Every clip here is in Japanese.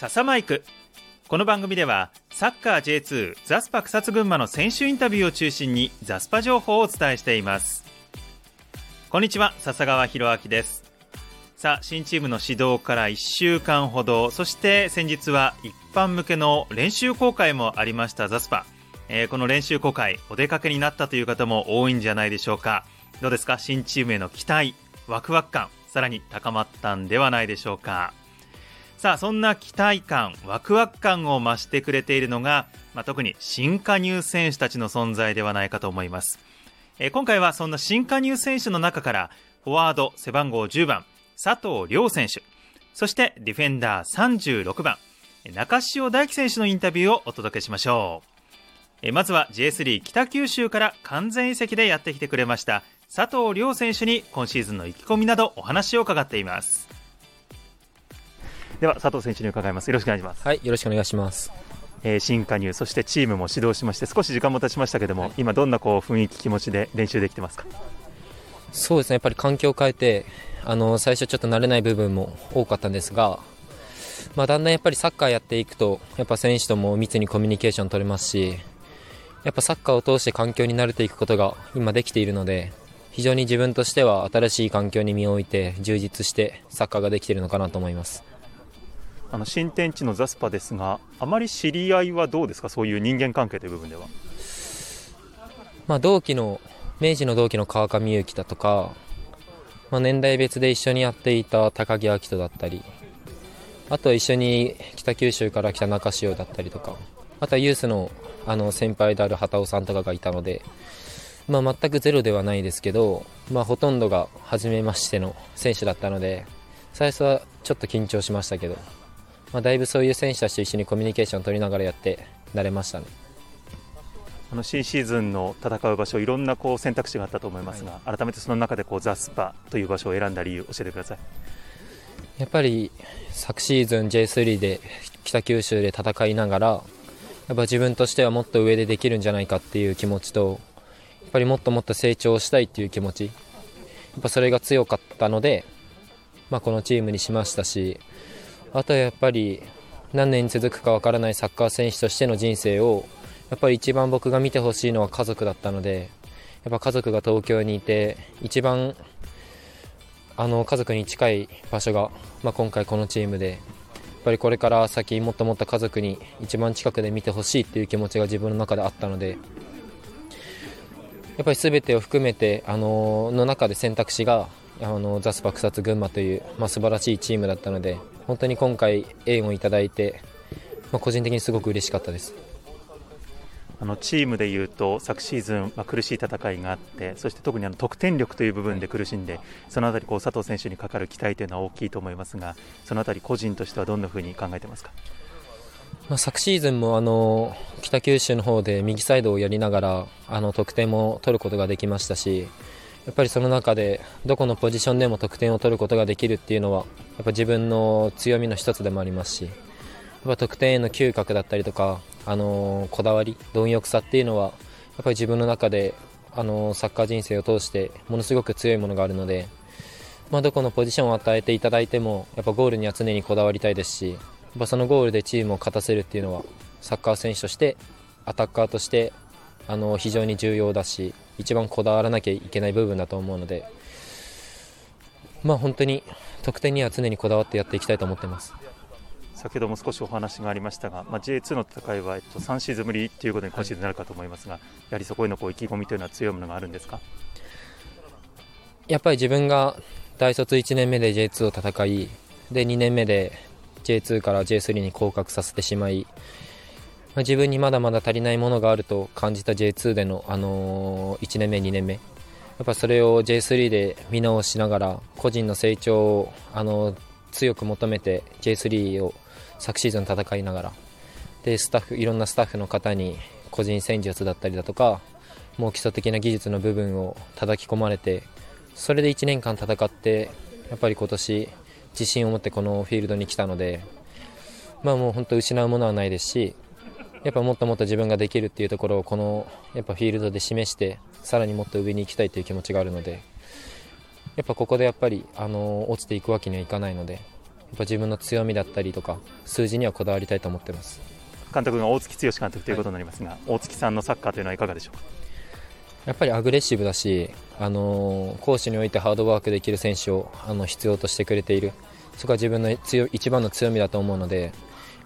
笹マイク。この番組ではサッカー J2 ザスパ草津群馬の選手インタビューを中心にザスパ情報をお伝えしています。こんにちは笹川博明です。さあ新チームの始動から1週間ほどそして先日は一般向けの練習公開もありましたザスパ、えー、この練習公開お出かけになったという方も多いんじゃないでしょうか。どうですか？新チームへの期待ワクワク感さらに高まったんではないでしょうか。さあそんな期待感ワクワク感を増してくれているのが、まあ、特に新加入選手たちの存在ではないかと思います、えー、今回はそんな新加入選手の中からフォワード背番号10番佐藤亮選手そしてディフェンダー36番中潮大輝選手のインタビューをお届けしましょう。まずは J3 北九州から完全移籍でやってきてくれました佐藤亮選手に今シーズンの意気込みなどお話を伺っています。では佐藤選手に伺います。よろしくお願いします。はいよろしくお願いします。えー、新加入そしてチームも指導しまして少し時間も経ちましたけども、はい、今どんなこう雰囲気気持ちで練習できてますか？そうですねやっぱり環境を変えてあの最初ちょっと慣れない部分も多かったんですがまあ、だんだんやっぱりサッカーやっていくとやっぱ選手とも密にコミュニケーション取れますしやっぱサッカーを通して環境に慣れていくことが今できているので非常に自分としては新しい環境に身を置いて充実してサッカーができているのかなと思いますあの新天地のザスパですがあまり知り合いはどうですか？そういう人間関係という部分では、まあ、同期の明治の同期の川上裕樹だとか、まあ、年代別で一緒にやっていた高木明人だったりあとは一緒に北九州から来た中潮だったりとかあとはユースのあの先輩である畑尾さんとかがいたので、まあ、全くゼロではないですけど、まあ、ほとんどが初めましての選手だったので最初はちょっと緊張しましたけど。まあ、だいぶそういう選手たちと一緒にコミュニケーションを取りながらやって慣れましたね。あの新シーズンの戦う場所いろんなこう選択肢があったと思いますが、はい、改めてその中でこうザ・スパという場所を選んだ理由教えてください。やっぱり昨シーズン J3 で北九州で戦いながらやっぱ自分としてはもっと上でできるんじゃないかっていう気持ちとやっぱりもっともっと成長したいっていう気持ちやっぱそれが強かったので、まあ、このチームにしましたしあとはやっぱり何年続くかわからないサッカー選手としての人生をやっぱり一番僕が見てほしいのは家族だったのでやっぱ家族が東京にいて一番あの家族に近い場所が、まあ、今回このチームでやっぱりこれから先もっともっと家族に一番近くで見てほしいっていう気持ちが自分の中であったのでやっぱり全てを含めてあのの中で選択肢があのザスパ草津群馬という、まあ、素晴らしいチームだったので本当に今回縁をいただいて、まあ、個人的にすごく嬉しかったです。あのチームでいうと昨シーズン、まあ、苦しい戦いがあってそして特にあの得点力という部分で苦しんでその辺りこう佐藤選手にかかる期待というのは大きいと思いますがその辺り個人としてはどんなふうに考えてますか、まあ、昨シーズンもあの北九州の方で右サイドをやりながらあの得点も取ることができましたしやっぱりその中でどこのポジションでも得点を取ることができるっていうのはやっぱ自分の強みの一つでもありますしやっぱ得点への嗅覚だったりとか、あのこだわり貪欲さっていうのはやっぱり自分の中で、あのサッカー人生を通してものすごく強いものがあるので、まあ、どこのポジションを与えていただいてもやっぱゴールには常にこだわりたいですしやっぱそのゴールでチームを勝たせるっていうのはサッカー選手としてアタッカーとしてあの非常に重要だし一番こだわらなきゃいけない部分だと思うので、まあ、本当に得点には常にこだわってやっていきたいと思っています。先ほども少しお話がありましたが、まあ、J2 の戦いは、えっと、3シーズンぶりということに今シーズンになるかと思いますが、はい、やはりそこへのこう意気込みというのは強いものがあるんですか？やっぱり自分が大卒1年目で J2 を戦いで2年目で J2 から J3 に降格させてしまいまあ、自分にまだまだ足りないものがあると感じた J2 での、あのー、1年目、2年目。やっぱそれを J3 で見直しながら個人の成長を、あのー、強く求めて J3 を昨シーズン戦いながら。でスタッフいろんなスタッフの方に個人戦術だったりだとかもう基礎的な技術の部分を叩き込まれてそれで1年間戦ってやっぱり今年自信を持ってこのフィールドに来たのでまあもう本当失うものはないですしやっぱもっともっと自分ができるっていうところをこのやっぱフィールドで示してさらにもっと上に行きたいという気持ちがあるのでやっぱここでやっぱりあの落ちていくわけにはいかないのでぱ自分の強みだったりとか数字にはこだわりたいと思ってます。監督が大月剛監督ということになりますが、はい、大月さんのサッカーというのはいかがでしょう？かやっぱりアグレッシブだし、あの攻守においてハードワークできる選手をあの必要としてくれている。そこは自分の強一番の強みだと思うのでやっ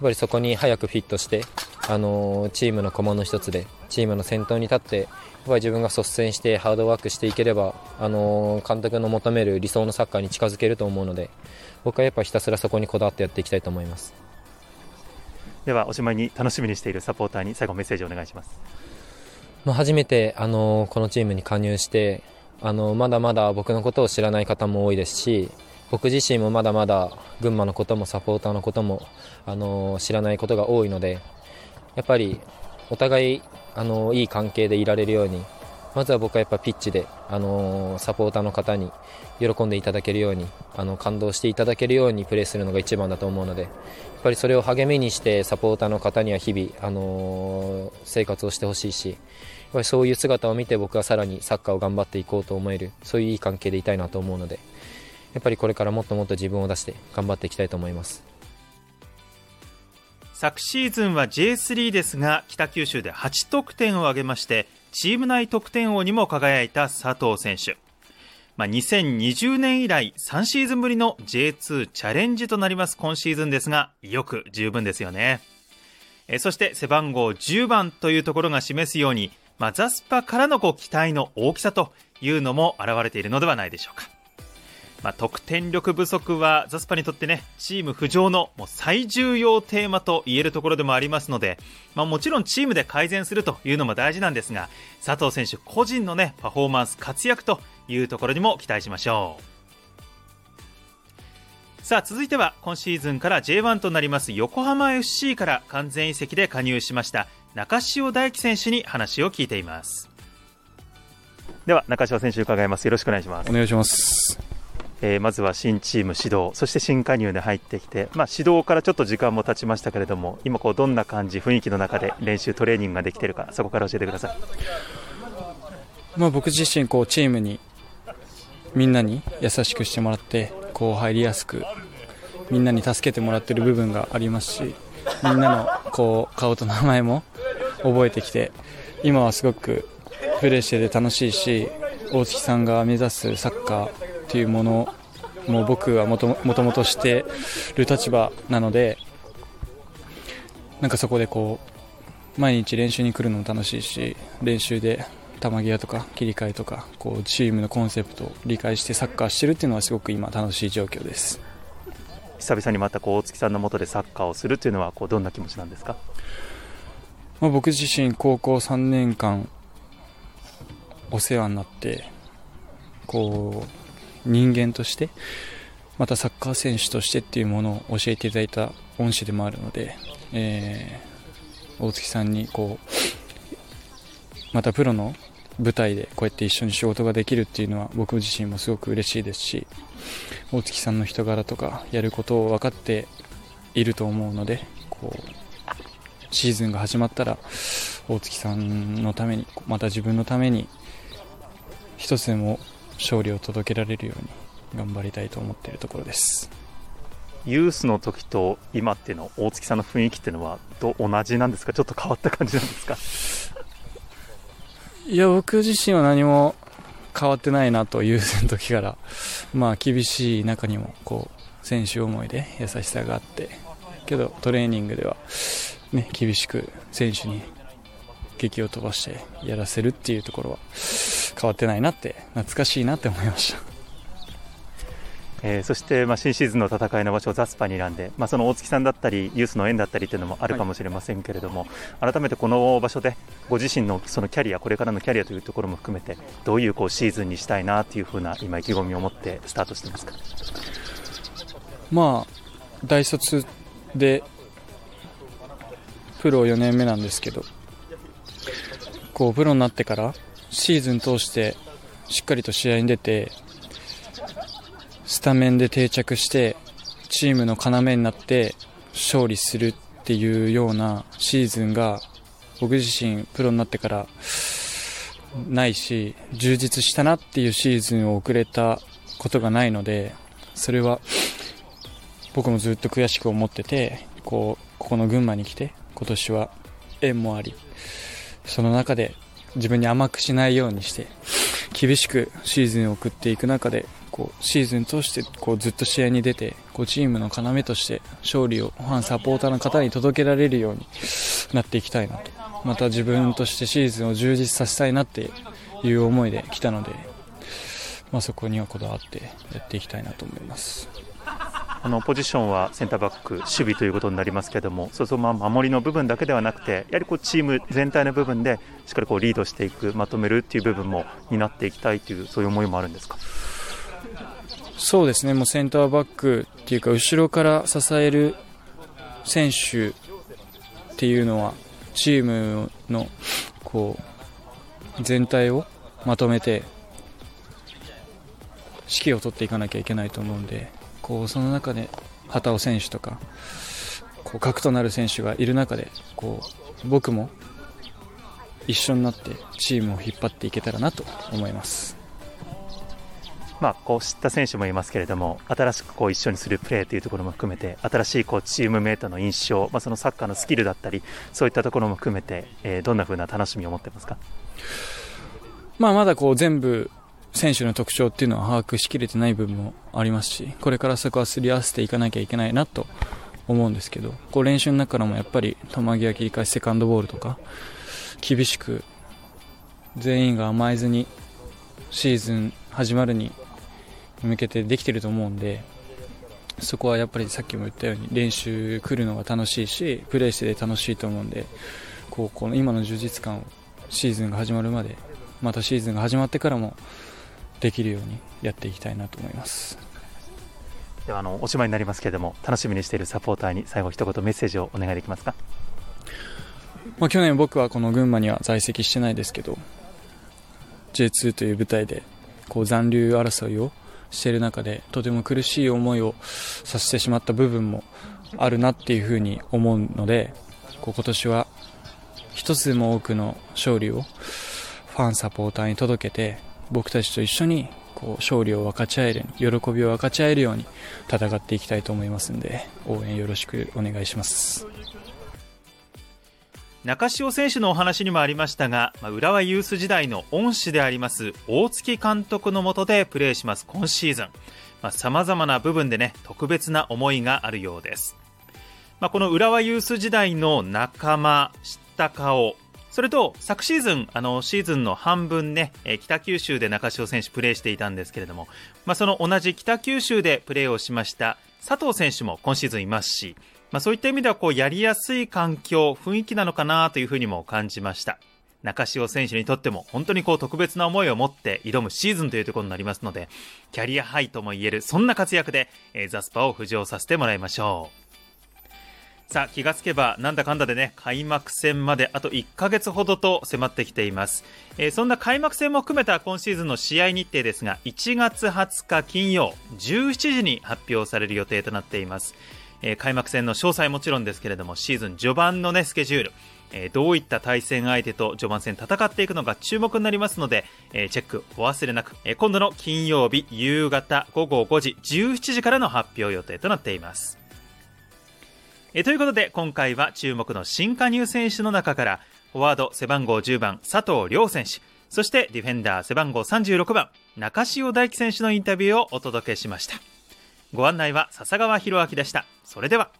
ぱりそこに早くフィットして、あのチームの駒の一つでチームの先頭に立ってやっぱり自分が率先してハードワークしていければ、あの監督の求める理想のサッカーに近づけると思うので僕はやっぱひたすらそこにこだわってやっていきたいと思います。ではおしまいに楽しみにしているサポーターに最後メッセージをお願いします。まあ、初めて、あのこのチームに加入して、あのまだまだ僕のことを知らない方も多いですし僕自身もまだまだ群馬のこともサポーターのことも、あの知らないことが多いのでやっぱりお互い、あのいい関係でいられるようにまずは僕はやっぱピッチで、あのサポーターの方に喜んでいただけるようにあの感動していただけるようにプレーするのが一番だと思うのでやっぱりそれを励みにしてサポーターの方には日々、あの生活をしてほしいしやっぱりそういう姿を見て僕はさらにサッカーを頑張っていこうと思えるそういういい関係でいたいなと思うのでやっぱりこれからもっともっと自分を出して頑張っていきたいと思います。昨シーズンは J3 ですが北九州で8得点を挙げましてチーム内得点王にも輝いた佐藤選手。まあ、2020年以来3シーズンぶりの J2 チャレンジとなります今シーズンですが、よく十分ですよね。えそして背番号10番というところが示すように、まあ、ザスパからのこう期待の大きさというのも現れているのではないでしょうか。まあ、得点力不足はザスパにとってね、チーム浮上のもう最重要テーマと言えるところでもありますので、まあ、もちろんチームで改善するというのも大事なんですが、佐藤選手個人のね、パフォーマンス活躍というところにも期待しましょう。さあ続いては今シーズンから J1 となります横浜 FC から完全移籍で加入しました中潮大輝選手に話を聞いています。では中潮選手伺います。よろしくお願いします。お願いします。えー、まずは新チーム指導、そして新加入で入ってきて、まあ、指導からちょっと時間も経ちましたけれども、今こう、どんな感じ、雰囲気の中で練習、トレーニングができているか、そこから教えてください、まあ、僕自身こう、チームにみんなに優しくしてもらって、こう入りやすく、みんなに助けてもらっている部分がありますし、みんなのこう顔と名前も覚えてきて、今はすごくプレーしてて楽しいし、大月さんが目指すサッカー、っていうものも僕はもともとしてる立場なのでなんかそこでこう毎日練習に来るのも楽しいし練習で球際とか切り替えとかこうチームのコンセプトを理解してサッカーしてるっていうのはすごく今楽しい状況です。久々にまたこう大月さんのもとでサッカーをするっていうのはこうどんな気持ちなんですか、まあ、僕自身高校3年間お世話になってこう人間としてまたサッカー選手としてっていうものを教えていただいた恩師でもあるので、えー、大月さんにこうまたプロの舞台でこうやって一緒に仕事ができるっていうのは僕自身もすごく嬉しいですし大月さんの人柄とかやることを分かっていると思うのでこうシーズンが始まったら大月さんのためにまた自分のために一つでも勝利を届けられるように頑張りたいと思っているところです。ユースの時と今っていうの大月さんの雰囲気っていうのはど同じなんですか？ちょっと変わった感じなんですか？いや僕自身は何も変わってないなとユースの時からまあ厳しい中にもこう選手思いで優しさがあってけどトレーニングではね厳しく選手に激を飛ばしてやらせるっていうところは変わってないなって懐かしいなって思いました。えー、そして、まあ、新シーズンの戦いの場所をザスパに選んで、まあ、その大月さんだったりユースの縁だったりというのもあるかもしれませんけれども、はい、改めてこの場所でご自身のそのキャリアこれからのキャリアというところも含めてどういうこうシーズンにしたいなというふうな今意気込みを持ってスタートしてますか？まあ大卒でプロ4年目なんですけどこうプロになってからシーズン通してしっかりと試合に出てスタメンで定着してチームの要になって勝利するっていうようなシーズンが僕自身プロになってからないし充実したなっていうシーズンを送れたことがないのでそれは僕もずっと悔しく思っててこうここの群馬に来て今年は縁もありその中で自分に甘くしないようにして厳しくシーズンを送っていく中でこうシーズン通してこうずっと試合に出てこうチームの要として勝利をファン、サポーターの方に届けられるようになっていきたいなとまた自分としてシーズンを充実させたいなっていう思いで来たので、まあ、そこにはこだわってやっていきたいなと思います。あのポジションはセンターバック、守備ということになりますけれども、そうそうま守りの部分だけではなくて、やはりこうチーム全体の部分でしっかりこうリードしていく、まとめるっていう部分も担っていきたいという、そういう思いもあるんですか？そうですね、もうセンターバックっていうか、後ろから支える選手っていうのは、チームのこう全体をまとめて指揮を取っていかなきゃいけないと思うんでこうその中で畑尾選手とかこう核となる選手がいる中でこう僕も一緒になってチームを引っ張っていけたらなと思います。まあ、こう知った選手もいますけれども新しくこう一緒にするプレーというところも含めて新しいこうチームメートの印象、まあ、そのサッカーのスキルだったりそういったところも含めて、えー、どんなふうな楽しみを持ってますか、まあ、まだこう全部選手の特徴っていうのは把握しきれてない部分もありますしこれからそこはすり合わせていかなきゃいけないなと思うんですけどこう練習の中からもやっぱり球際切り返しセカンドボールとか厳しく全員が甘えずにシーズン始まるに向けてできてると思うんでそこはやっぱりさっきも言ったように練習来るのが楽しいしプレーしてて楽しいと思うんでこうこの今の充実感をシーズンが始まるまでまたシーズンが始まってからもできるようにやっていきたいなと思います。ではあのおしまいになりますけれども楽しみにしているサポーターに最後一言メッセージをお願いできますか、まあ、去年僕はこの群馬には在籍してないですけど J2 という舞台でこう残留争いをしている中でとても苦しい思いをさせてしまった部分もあるなっていうふうに思うのでこう今年は一つでも多くの勝利をファンサポーターに届けて僕たちと一緒にこう勝利を分かち合える喜びを分かち合えるように戦っていきたいと思いますので応援よろしくお願いします。中潮選手のお話にもありましたが、まあ、浦和ユース時代の恩師であります大月監督のもとでプレーします今シーズンさまざ、まな部分でね特別な思いがあるようです、まあ、この浦和ユース時代の仲間知った顔それと昨シーズンあのシーズンの半分ねえ北九州で中潮選手プレーしていたんですけれども、まあ、その同じ北九州でプレーをしました佐藤選手も今シーズンいますしまあ、そういった意味ではこうやりやすい環境、雰囲気なのかなというふうにも感じました。中潮選手にとっても本当にこう特別な思いを持って挑むシーズンというところになりますので、キャリアハイとも言えるそんな活躍で、えー、ザスパを浮上させてもらいましょう。さあ気がつけばなんだかんだでね開幕戦まであと1ヶ月ほどと迫ってきています、えー、そんな開幕戦も含めた今シーズンの試合日程ですが1月20日金曜17時に発表される予定となっています。えー、開幕戦の詳細もちろんですけれどもシーズン序盤の、ね、スケジュール、え、どういった対戦相手と序盤戦戦っていくのか注目になりますので、え、チェックお忘れなく、え今度の金曜日夕方午後5時17時からの発表予定となっています。えということで今回は注目の新加入選手の中からフォワード背番号10番佐藤亮選手そしてディフェンダー背番号36番中潮大輝選手のインタビューをお届けしました。ご案内は笹川博明でした。それでは。